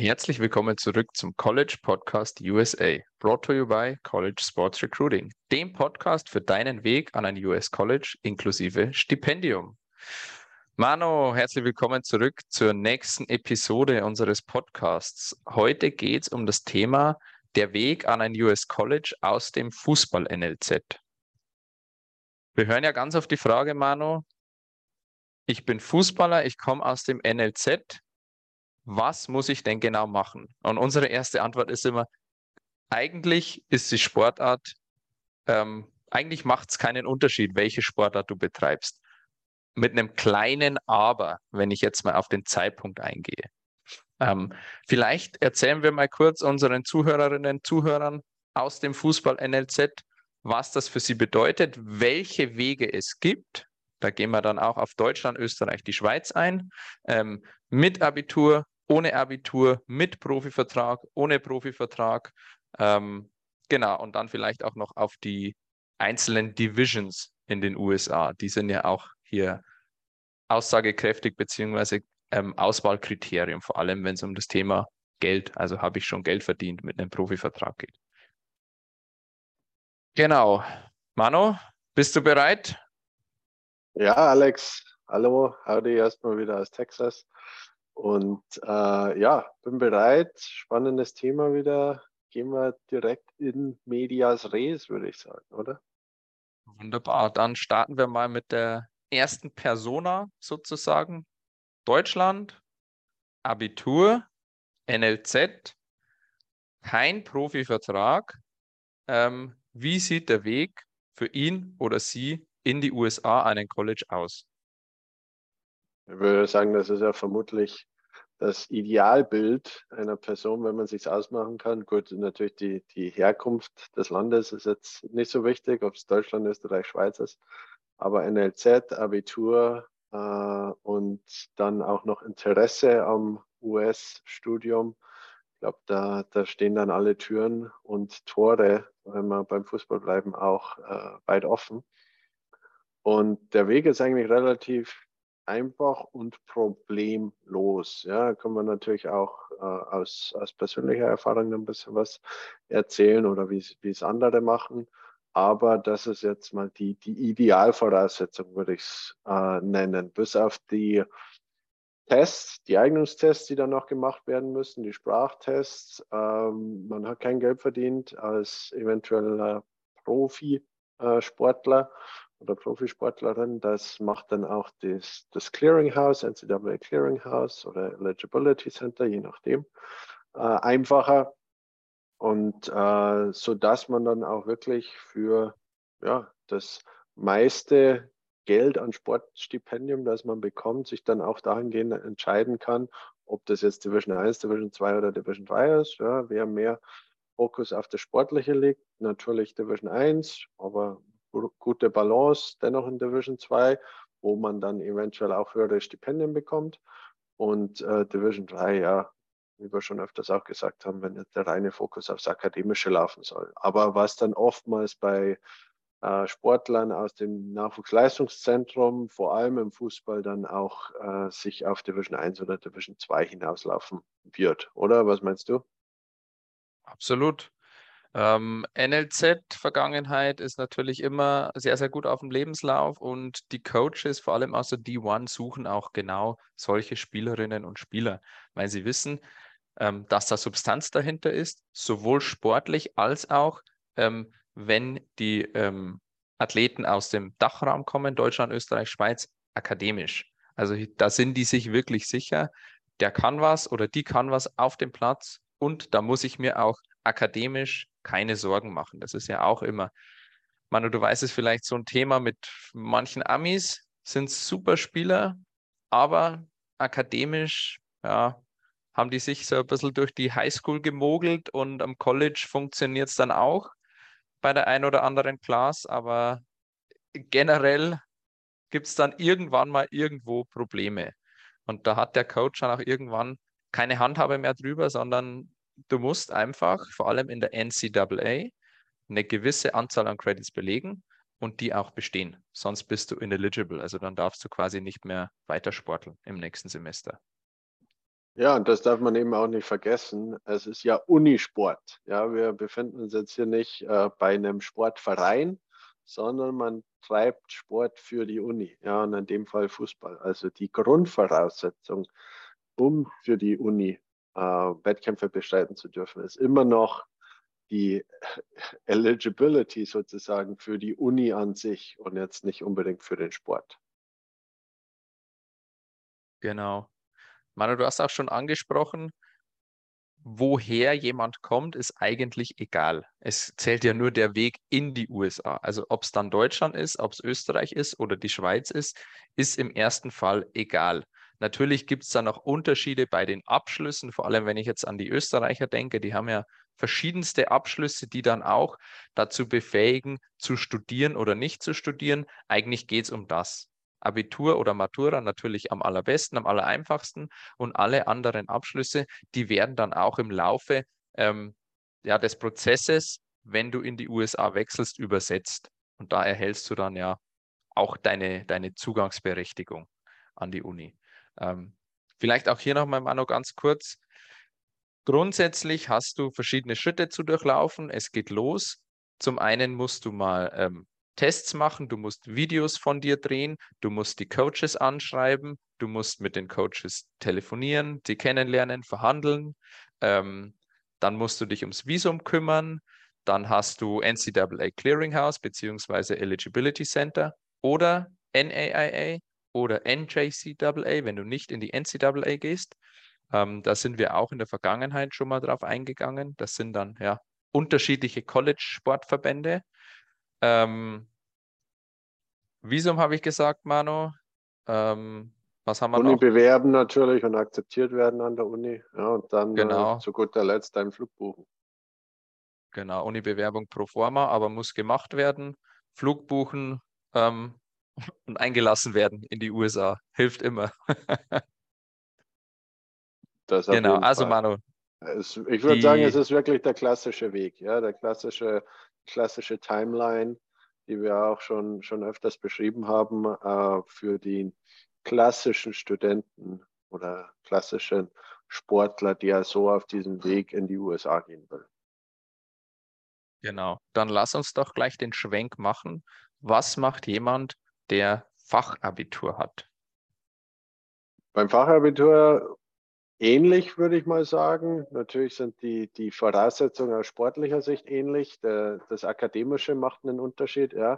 Herzlich willkommen zurück zum College Podcast USA, brought to you by College Sports Recruiting, dem Podcast für deinen Weg an ein US College inklusive Stipendium. Mano, herzlich willkommen zurück zur nächsten Episode unseres Podcasts. Heute geht es um das Thema der Weg an ein US College aus dem Fußball-NLZ. Wir hören ja ganz auf die Frage, Mano, ich bin Fußballer, ich komme aus dem NLZ, was muss ich denn genau machen? Und unsere erste Antwort ist immer, eigentlich ist die Sportart, ähm, eigentlich macht es keinen Unterschied, welche Sportart du betreibst. Mit einem kleinen Aber, wenn ich jetzt mal auf den Zeitpunkt eingehe. Ähm, vielleicht erzählen wir mal kurz unseren Zuhörerinnen und Zuhörern aus dem Fußball NLZ, was das für sie bedeutet, welche Wege es gibt. Da gehen wir dann auch auf Deutschland, Österreich, die Schweiz ein. Ähm, mit Abitur, ohne Abitur, mit Profivertrag, ohne Profivertrag. Ähm, genau, und dann vielleicht auch noch auf die einzelnen Divisions in den USA. Die sind ja auch hier aussagekräftig beziehungsweise ähm, Auswahlkriterium, vor allem wenn es um das Thema Geld, also habe ich schon Geld verdient mit einem Profivertrag geht. Genau. Mano, bist du bereit? Ja, Alex, hallo, howdy erstmal wieder aus Texas. Und äh, ja, bin bereit. Spannendes Thema wieder. Gehen wir direkt in Medias Res, würde ich sagen, oder? Wunderbar. Dann starten wir mal mit der ersten Persona sozusagen. Deutschland, Abitur, NLZ, kein Profivertrag. Ähm, wie sieht der Weg für ihn oder sie in die USA einen College aus? Ich würde sagen, das ist ja vermutlich das Idealbild einer Person, wenn man sich ausmachen kann. Gut, natürlich die, die Herkunft des Landes ist jetzt nicht so wichtig, ob es Deutschland, Österreich, Schweiz ist, aber NLZ, Abitur äh, und dann auch noch Interesse am US-Studium. Ich glaube, da, da stehen dann alle Türen und Tore, wenn wir beim Fußball bleiben, auch äh, weit offen. Und der Weg ist eigentlich relativ einfach und problemlos. Ja, kann man natürlich auch äh, aus, aus persönlicher Erfahrung ein bisschen was erzählen oder wie es andere machen. Aber das ist jetzt mal die, die Idealvoraussetzung, würde ich es äh, nennen. Bis auf die Tests, die Eignungstests, die dann noch gemacht werden müssen, die Sprachtests. Ähm, man hat kein Geld verdient als eventueller Profisportler oder Profisportlerin. Das macht dann auch das, das Clearinghouse, NCAA Clearinghouse oder Eligibility Center, je nachdem, äh, einfacher. Und äh, so dass man dann auch wirklich für ja, das meiste Geld an Sportstipendium, das man bekommt, sich dann auch dahingehend entscheiden kann, ob das jetzt Division 1, Division 2 oder Division 3 ist. Ja, wer mehr Fokus auf das Sportliche legt, natürlich Division 1, aber gute Balance dennoch in Division 2, wo man dann eventuell auch höhere Stipendien bekommt. Und äh, Division 3, ja, wie wir schon öfters auch gesagt haben, wenn der reine Fokus aufs Akademische laufen soll. Aber was dann oftmals bei äh, Sportlern aus dem Nachwuchsleistungszentrum, vor allem im Fußball, dann auch äh, sich auf Division 1 oder Division 2 hinauslaufen wird. Oder was meinst du? Absolut. Ähm, NLZ-Vergangenheit ist natürlich immer sehr, sehr gut auf dem Lebenslauf und die Coaches, vor allem aus der D1, suchen auch genau solche Spielerinnen und Spieler, weil sie wissen, ähm, dass da Substanz dahinter ist, sowohl sportlich als auch, ähm, wenn die ähm, Athleten aus dem Dachraum kommen, Deutschland, Österreich, Schweiz, akademisch. Also da sind die sich wirklich sicher, der kann was oder die kann was auf dem Platz und da muss ich mir auch akademisch keine Sorgen machen. Das ist ja auch immer, Manu, du weißt es vielleicht, so ein Thema mit manchen Amis sind super Spieler, aber akademisch, ja, haben die sich so ein bisschen durch die Highschool gemogelt und am College funktioniert es dann auch bei der ein oder anderen Class, aber generell gibt es dann irgendwann mal irgendwo Probleme. Und da hat der Coach dann auch irgendwann keine Handhabe mehr drüber, sondern du musst einfach, vor allem in der NCAA, eine gewisse Anzahl an Credits belegen und die auch bestehen. Sonst bist du ineligible. Also dann darfst du quasi nicht mehr weiter sporteln im nächsten Semester. Ja, und das darf man eben auch nicht vergessen. Es ist ja Unisport. Ja, wir befinden uns jetzt hier nicht äh, bei einem Sportverein, sondern man treibt Sport für die Uni. Ja, und in dem Fall Fußball. Also die Grundvoraussetzung, um für die Uni äh, Wettkämpfe bestreiten zu dürfen, ist immer noch die Eligibility sozusagen für die Uni an sich und jetzt nicht unbedingt für den Sport. Genau. Manu, du hast auch schon angesprochen, woher jemand kommt, ist eigentlich egal. Es zählt ja nur der Weg in die USA. Also ob es dann Deutschland ist, ob es Österreich ist oder die Schweiz ist, ist im ersten Fall egal. Natürlich gibt es da noch Unterschiede bei den Abschlüssen, vor allem wenn ich jetzt an die Österreicher denke, die haben ja verschiedenste Abschlüsse, die dann auch dazu befähigen, zu studieren oder nicht zu studieren. Eigentlich geht es um das. Abitur oder Matura natürlich am allerbesten, am allereinfachsten und alle anderen Abschlüsse, die werden dann auch im Laufe ähm, ja, des Prozesses, wenn du in die USA wechselst, übersetzt. Und da erhältst du dann ja auch deine, deine Zugangsberechtigung an die Uni. Ähm, vielleicht auch hier nochmal, Manu, ganz kurz. Grundsätzlich hast du verschiedene Schritte zu durchlaufen. Es geht los. Zum einen musst du mal ähm, Tests machen, du musst Videos von dir drehen, du musst die Coaches anschreiben, du musst mit den Coaches telefonieren, sie kennenlernen, verhandeln. Ähm, dann musst du dich ums Visum kümmern. Dann hast du NCAA Clearinghouse bzw. Eligibility Center oder NAIA oder NJCAA, wenn du nicht in die NCAA gehst. Ähm, da sind wir auch in der Vergangenheit schon mal drauf eingegangen. Das sind dann ja unterschiedliche College-Sportverbände. Ähm, Visum habe ich gesagt, Manu. Ähm, was haben wir Uni noch? bewerben natürlich und akzeptiert werden an der Uni. Ja, und dann genau. äh, zu guter Letzt einen Flug buchen. Genau, Uni-Bewerbung pro forma, aber muss gemacht werden. Flug buchen ähm, und eingelassen werden in die USA. Hilft immer. genau, also. Manu. Es, ich würde sagen, es ist wirklich der klassische Weg, ja, der klassische, klassische Timeline die wir auch schon, schon öfters beschrieben haben, äh, für die klassischen Studenten oder klassischen Sportler, die ja so auf diesem Weg in die USA gehen will. Genau, dann lass uns doch gleich den Schwenk machen. Was macht jemand, der Fachabitur hat? Beim Fachabitur ähnlich, würde ich mal sagen. Natürlich sind die, die Voraussetzungen aus sportlicher Sicht ähnlich. Der, das Akademische macht einen Unterschied, ja.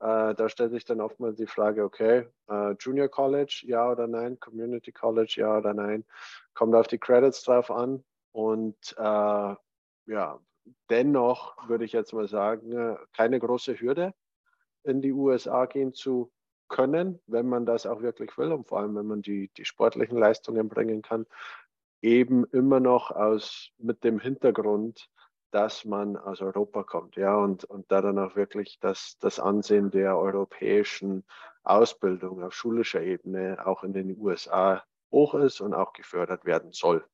Äh, da stellt sich dann oftmals die Frage, okay, äh, Junior College, ja oder nein, Community College, ja oder nein. Kommt auf die Credits drauf an. Und äh, ja, dennoch würde ich jetzt mal sagen, äh, keine große Hürde, in die USA gehen zu können, wenn man das auch wirklich will und vor allem, wenn man die, die sportlichen Leistungen bringen kann eben immer noch aus, mit dem Hintergrund, dass man aus Europa kommt, ja, und, und da dann auch wirklich das, das Ansehen der europäischen Ausbildung auf schulischer Ebene auch in den USA hoch ist und auch gefördert werden soll.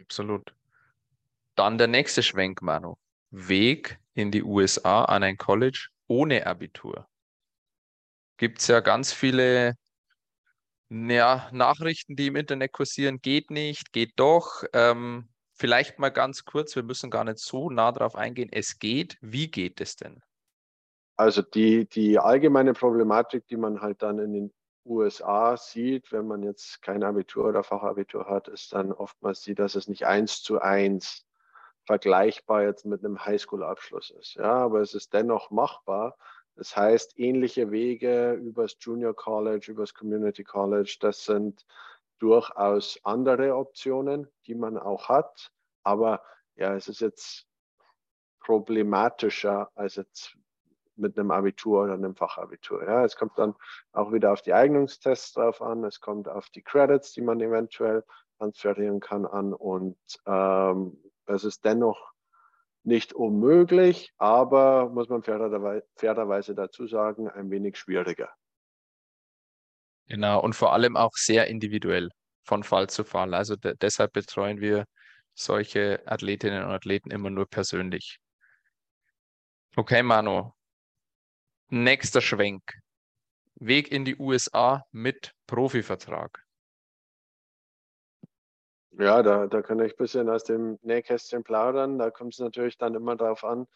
Absolut. Dann der nächste Schwenk, Manu. Weg in die USA an ein College ohne Abitur. Gibt es ja ganz viele ja, Nachrichten, die im Internet kursieren, geht nicht, geht doch. Ähm, vielleicht mal ganz kurz, wir müssen gar nicht so nah drauf eingehen. Es geht. Wie geht es denn? Also die, die allgemeine Problematik, die man halt dann in den USA sieht, wenn man jetzt kein Abitur oder Fachabitur hat, ist dann oftmals die, dass es nicht eins zu eins vergleichbar jetzt mit einem Highschool-Abschluss ist. Ja, aber es ist dennoch machbar, das heißt, ähnliche Wege übers Junior College, übers Community College, das sind durchaus andere Optionen, die man auch hat. Aber ja, es ist jetzt problematischer als jetzt mit einem Abitur oder einem Fachabitur. Ja, es kommt dann auch wieder auf die Eignungstests drauf an, es kommt auf die Credits, die man eventuell transferieren kann, an und ähm, es ist dennoch nicht unmöglich, aber muss man fairerweise dazu sagen, ein wenig schwieriger. Genau, und vor allem auch sehr individuell von Fall zu Fall. Also de deshalb betreuen wir solche Athletinnen und Athleten immer nur persönlich. Okay, Manu. Nächster Schwenk. Weg in die USA mit Profivertrag. Ja, da, da kann ich ein bisschen aus dem Nähkästchen plaudern. Da kommt es natürlich dann immer darauf an,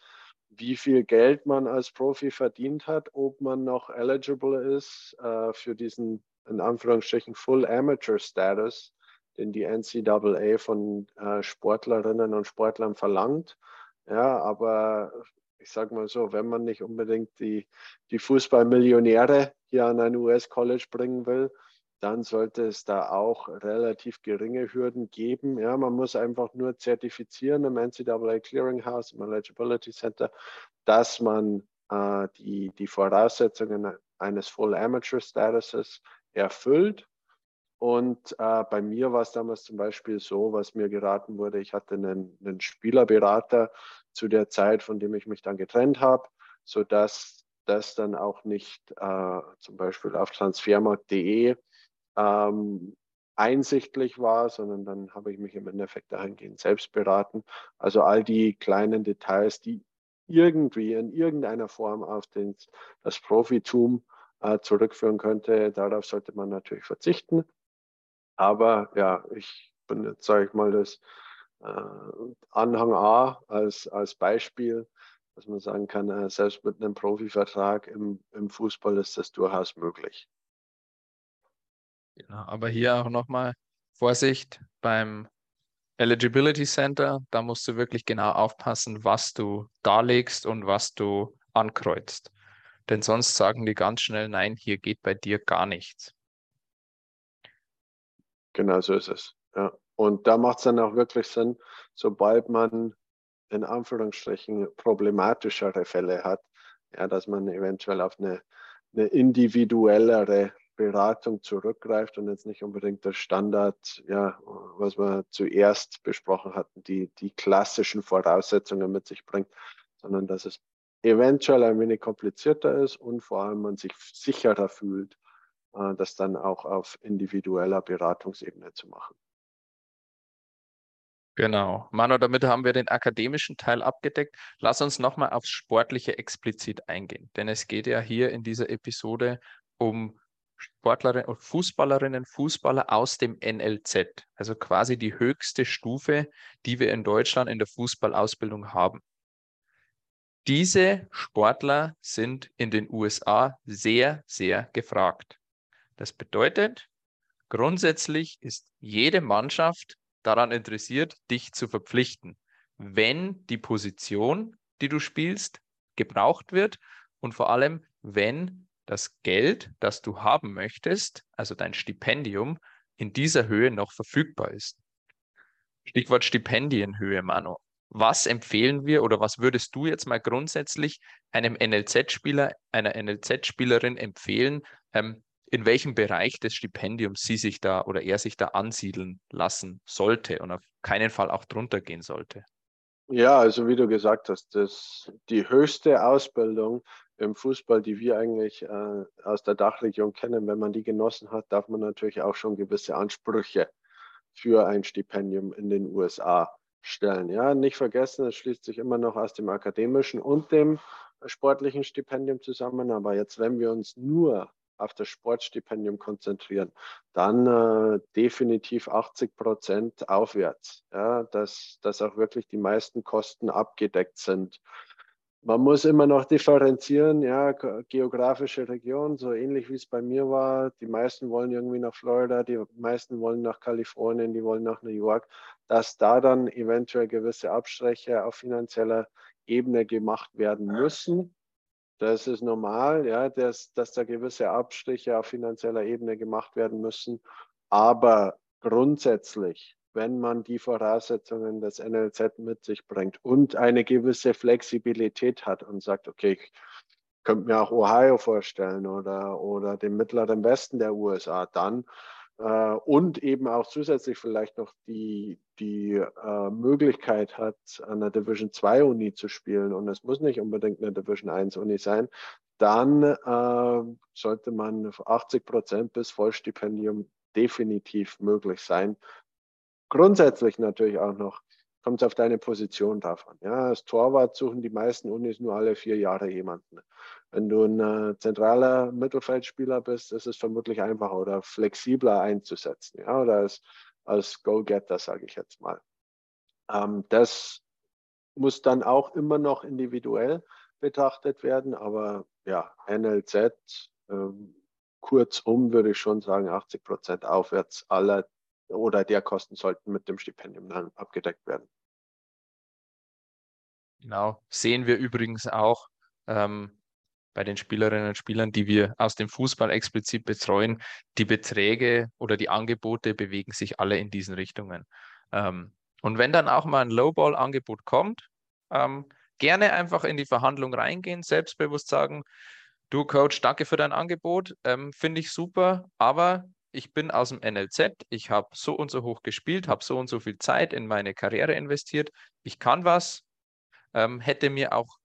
wie viel Geld man als Profi verdient hat, ob man noch eligible ist äh, für diesen, in Anführungsstrichen, Full Amateur Status, den die NCAA von äh, Sportlerinnen und Sportlern verlangt. Ja, aber ich sage mal so, wenn man nicht unbedingt die, die Fußballmillionäre hier an ein US-College bringen will, dann sollte es da auch relativ geringe Hürden geben. Ja, man muss einfach nur zertifizieren im NCAA Clearinghouse, im Eligibility Center, dass man äh, die, die Voraussetzungen eines Full Amateur Statuses erfüllt. Und äh, bei mir war es damals zum Beispiel so, was mir geraten wurde, ich hatte einen, einen Spielerberater zu der Zeit, von dem ich mich dann getrennt habe, sodass das dann auch nicht äh, zum Beispiel auf transfermarkt.de ähm, einsichtlich war, sondern dann habe ich mich im Endeffekt dahingehend selbst beraten. Also all die kleinen Details, die irgendwie in irgendeiner Form auf den, das Profitum äh, zurückführen könnte, darauf sollte man natürlich verzichten. Aber ja, ich bin jetzt, sage ich mal, das äh, Anhang A als, als Beispiel, dass man sagen kann, äh, selbst mit einem Profivertrag im, im Fußball ist das durchaus möglich. Genau, aber hier auch nochmal Vorsicht beim Eligibility Center, da musst du wirklich genau aufpassen, was du darlegst und was du ankreuzt. Denn sonst sagen die ganz schnell, nein, hier geht bei dir gar nichts. Genau so ist es. Ja. Und da macht es dann auch wirklich Sinn, sobald man in Anführungsstrichen problematischere Fälle hat, ja, dass man eventuell auf eine, eine individuellere Beratung zurückgreift und jetzt nicht unbedingt das Standard, ja, was wir zuerst besprochen hatten, die, die klassischen Voraussetzungen mit sich bringt, sondern dass es eventuell ein wenig komplizierter ist und vor allem man sich sicherer fühlt, äh, das dann auch auf individueller Beratungsebene zu machen. Genau. Manu, damit haben wir den akademischen Teil abgedeckt. Lass uns nochmal aufs Sportliche explizit eingehen. Denn es geht ja hier in dieser Episode um Sportlerinnen und Fußballerinnen, Fußballer aus dem NLZ, also quasi die höchste Stufe, die wir in Deutschland in der Fußballausbildung haben. Diese Sportler sind in den USA sehr, sehr gefragt. Das bedeutet, grundsätzlich ist jede Mannschaft daran interessiert, dich zu verpflichten, wenn die Position, die du spielst, gebraucht wird und vor allem, wenn das Geld, das du haben möchtest, also dein Stipendium, in dieser Höhe noch verfügbar ist. Stichwort Stipendienhöhe, Manu. Was empfehlen wir oder was würdest du jetzt mal grundsätzlich einem NLZ-Spieler, einer NLZ-Spielerin empfehlen, ähm, in welchem Bereich des Stipendiums sie sich da oder er sich da ansiedeln lassen sollte und auf keinen Fall auch drunter gehen sollte? Ja, also wie du gesagt hast, das, die höchste Ausbildung im Fußball, die wir eigentlich äh, aus der Dachregion kennen, wenn man die genossen hat, darf man natürlich auch schon gewisse Ansprüche für ein Stipendium in den USA stellen. Ja, nicht vergessen, es schließt sich immer noch aus dem akademischen und dem sportlichen Stipendium zusammen. Aber jetzt, wenn wir uns nur auf das Sportstipendium konzentrieren, dann äh, definitiv 80 Prozent aufwärts, ja, dass, dass auch wirklich die meisten Kosten abgedeckt sind. Man muss immer noch differenzieren, ja, geografische Region, so ähnlich wie es bei mir war. Die meisten wollen irgendwie nach Florida, die meisten wollen nach Kalifornien, die wollen nach New York, dass da dann eventuell gewisse Abstriche auf finanzieller Ebene gemacht werden müssen. Das ist normal, ja, dass, dass da gewisse Abstriche auf finanzieller Ebene gemacht werden müssen. Aber grundsätzlich wenn man die Voraussetzungen des NLZ mit sich bringt und eine gewisse Flexibilität hat und sagt, okay, ich könnte mir auch Ohio vorstellen oder, oder den mittleren Westen der USA, dann äh, und eben auch zusätzlich vielleicht noch die, die äh, Möglichkeit hat, an der Division 2 Uni zu spielen und es muss nicht unbedingt eine Division 1 Uni sein, dann äh, sollte man 80 Prozent bis Vollstipendium definitiv möglich sein grundsätzlich natürlich auch noch, kommt es auf deine Position an. Ja, als Torwart suchen die meisten Unis nur alle vier Jahre jemanden. Wenn du ein äh, zentraler Mittelfeldspieler bist, ist es vermutlich einfacher oder flexibler einzusetzen. Ja, oder als, als Go-Getter, sage ich jetzt mal. Ähm, das muss dann auch immer noch individuell betrachtet werden, aber ja, NLZ, ähm, kurzum würde ich schon sagen, 80 Prozent aufwärts aller oder der Kosten sollten mit dem Stipendium dann abgedeckt werden. Genau, sehen wir übrigens auch ähm, bei den Spielerinnen und Spielern, die wir aus dem Fußball explizit betreuen, die Beträge oder die Angebote bewegen sich alle in diesen Richtungen. Ähm, und wenn dann auch mal ein Lowball-Angebot kommt, ähm, gerne einfach in die Verhandlung reingehen, selbstbewusst sagen, du Coach, danke für dein Angebot, ähm, finde ich super, aber ich bin aus dem NLZ, ich habe so und so hoch gespielt, habe so und so viel Zeit in meine Karriere investiert, ich kann was, ähm, hätte mir auch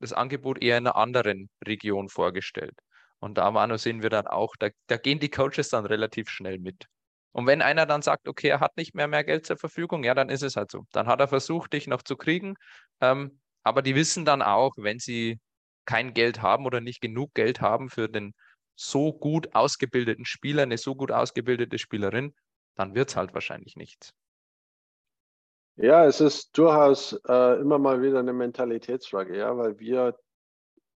das Angebot eher in einer anderen Region vorgestellt. Und da, Manu, sehen wir dann auch, da, da gehen die Coaches dann relativ schnell mit. Und wenn einer dann sagt, okay, er hat nicht mehr mehr Geld zur Verfügung, ja, dann ist es halt so. Dann hat er versucht, dich noch zu kriegen. Ähm, aber die wissen dann auch, wenn sie kein Geld haben oder nicht genug Geld haben für den so gut ausgebildeten Spieler, eine so gut ausgebildete Spielerin, dann wird es halt wahrscheinlich nichts. Ja, es ist durchaus äh, immer mal wieder eine Mentalitätsfrage, ja, weil wir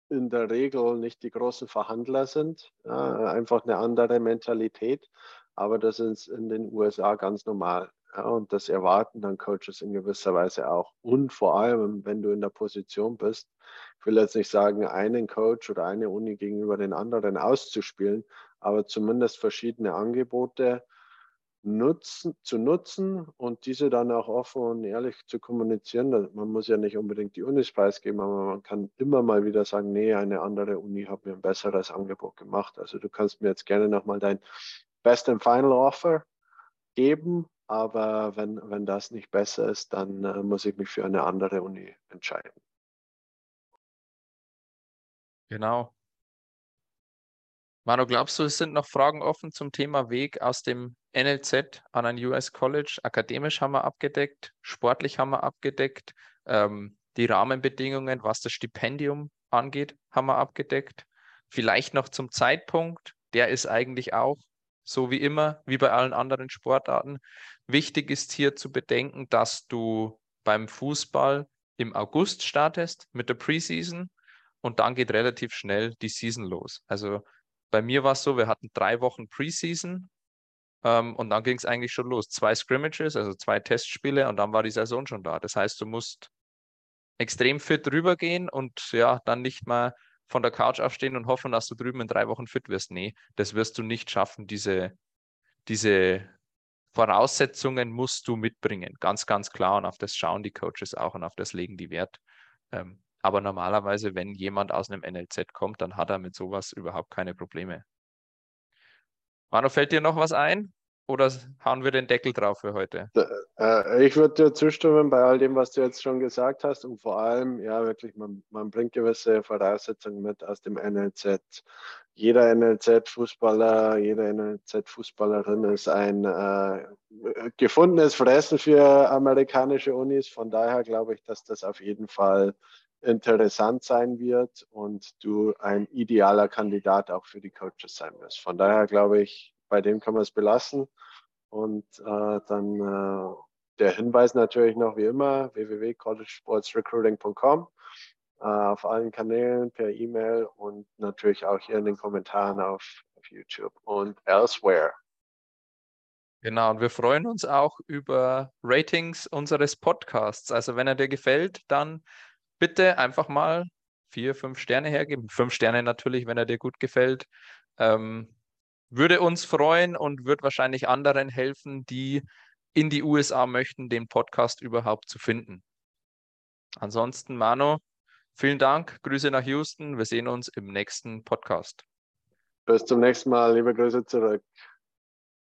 in der Regel nicht die großen Verhandler sind, ja, einfach eine andere Mentalität, aber das ist in den USA ganz normal. Ja, und das erwarten dann Coaches in gewisser Weise auch. Und vor allem, wenn du in der Position bist, ich will jetzt nicht sagen, einen Coach oder eine Uni gegenüber den anderen auszuspielen, aber zumindest verschiedene Angebote nutzen, zu nutzen und diese dann auch offen und ehrlich zu kommunizieren. Man muss ja nicht unbedingt die Unis preisgeben, aber man kann immer mal wieder sagen, nee, eine andere Uni hat mir ein besseres Angebot gemacht. Also du kannst mir jetzt gerne nochmal dein Best and Final Offer geben, aber wenn, wenn das nicht besser ist, dann äh, muss ich mich für eine andere Uni entscheiden. Genau. Manu, glaubst du, es sind noch Fragen offen zum Thema Weg aus dem NLZ an ein US College? Akademisch haben wir abgedeckt, sportlich haben wir abgedeckt, ähm, die Rahmenbedingungen, was das Stipendium angeht, haben wir abgedeckt. Vielleicht noch zum Zeitpunkt, der ist eigentlich auch so wie immer, wie bei allen anderen Sportarten. Wichtig ist hier zu bedenken, dass du beim Fußball im August startest mit der Preseason und dann geht relativ schnell die Season los. Also bei mir war es so, wir hatten drei Wochen Preseason ähm, und dann ging es eigentlich schon los. Zwei Scrimmages, also zwei Testspiele und dann war die Saison schon da. Das heißt, du musst extrem fit rübergehen und ja, dann nicht mal von der Couch aufstehen und hoffen, dass du drüben in drei Wochen fit wirst. Nee, das wirst du nicht schaffen. Diese, diese Voraussetzungen musst du mitbringen. Ganz, ganz klar. Und auf das schauen die Coaches auch und auf das legen die Wert. Ähm, aber normalerweise, wenn jemand aus einem NLZ kommt, dann hat er mit sowas überhaupt keine Probleme. Manu, fällt dir noch was ein? Oder hauen wir den Deckel drauf für heute? Äh, ich würde dir zustimmen bei all dem, was du jetzt schon gesagt hast. Und vor allem, ja, wirklich, man, man bringt gewisse Voraussetzungen mit aus dem NLZ. Jeder NLZ-Fußballer, jede NLZ-Fußballerin ist ein äh, gefundenes Fressen für amerikanische Unis. Von daher glaube ich, dass das auf jeden Fall interessant sein wird und du ein idealer Kandidat auch für die Coaches sein wirst. Von daher glaube ich, bei dem kann man es belassen. Und äh, dann äh, der Hinweis natürlich noch wie immer, www.collegesportsrecruiting.com äh, auf allen Kanälen per E-Mail und natürlich auch hier in den Kommentaren auf, auf YouTube und elsewhere. Genau, und wir freuen uns auch über Ratings unseres Podcasts. Also wenn er dir gefällt, dann bitte einfach mal vier, fünf Sterne hergeben. Fünf Sterne natürlich, wenn er dir gut gefällt. Ähm, würde uns freuen und wird wahrscheinlich anderen helfen, die in die USA möchten, den Podcast überhaupt zu finden. Ansonsten, Mano, vielen Dank. Grüße nach Houston. Wir sehen uns im nächsten Podcast. Bis zum nächsten Mal. Liebe Grüße zurück.